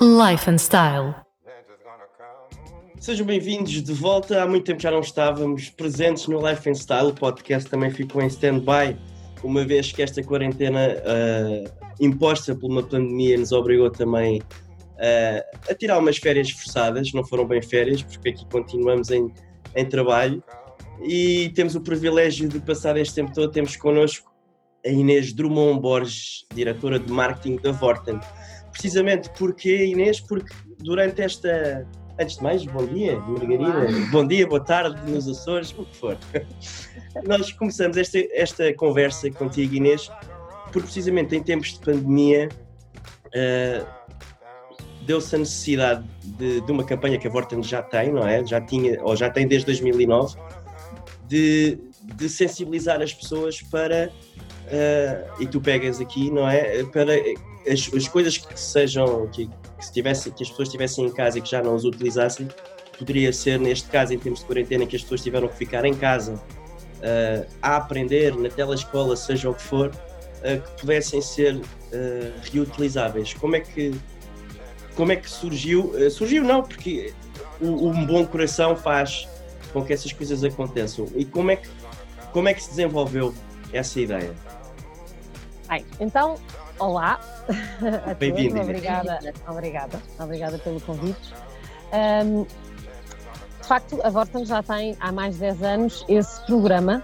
Life and Style. Sejam bem-vindos de volta. Há muito tempo já não estávamos presentes no Life and Style. O podcast também ficou em stand-by, uma vez que esta quarentena uh, imposta por uma pandemia nos obrigou também uh, a tirar umas férias forçadas. Não foram bem férias, porque aqui continuamos em, em trabalho. E temos o privilégio de passar este tempo todo. Temos connosco a Inês Drummond Borges, diretora de marketing da Vorten. Precisamente porque, Inês, porque durante esta. Antes de mais, bom dia, Margarida. Olá. Bom dia, boa tarde nos Açores, o que for. Nós começamos esta, esta conversa contigo, Inês, porque precisamente em tempos de pandemia uh, deu-se a necessidade de, de, uma campanha que a Vorten já tem, não é? Já tinha, ou já tem desde 2009, de, de sensibilizar as pessoas para uh, e tu pegas aqui, não é? Para as, as coisas que sejam, que, que, se tivesse, que as pessoas estivessem em casa e que já não as utilizassem, poderia ser, neste caso, em termos de quarentena, que as pessoas tiveram que ficar em casa uh, a aprender na telescola, seja o que for, uh, que pudessem ser reutilizáveis. Como é que, como é que surgiu? surgiu não, porque um bom coração faz com que essas coisas aconteçam. E como é que, como é que se desenvolveu essa ideia? Bem, então, olá. Bem-vindo. Obrigada, obrigada, obrigada pelo convite. Um, de facto, a Vorten já tem há mais de 10 anos esse programa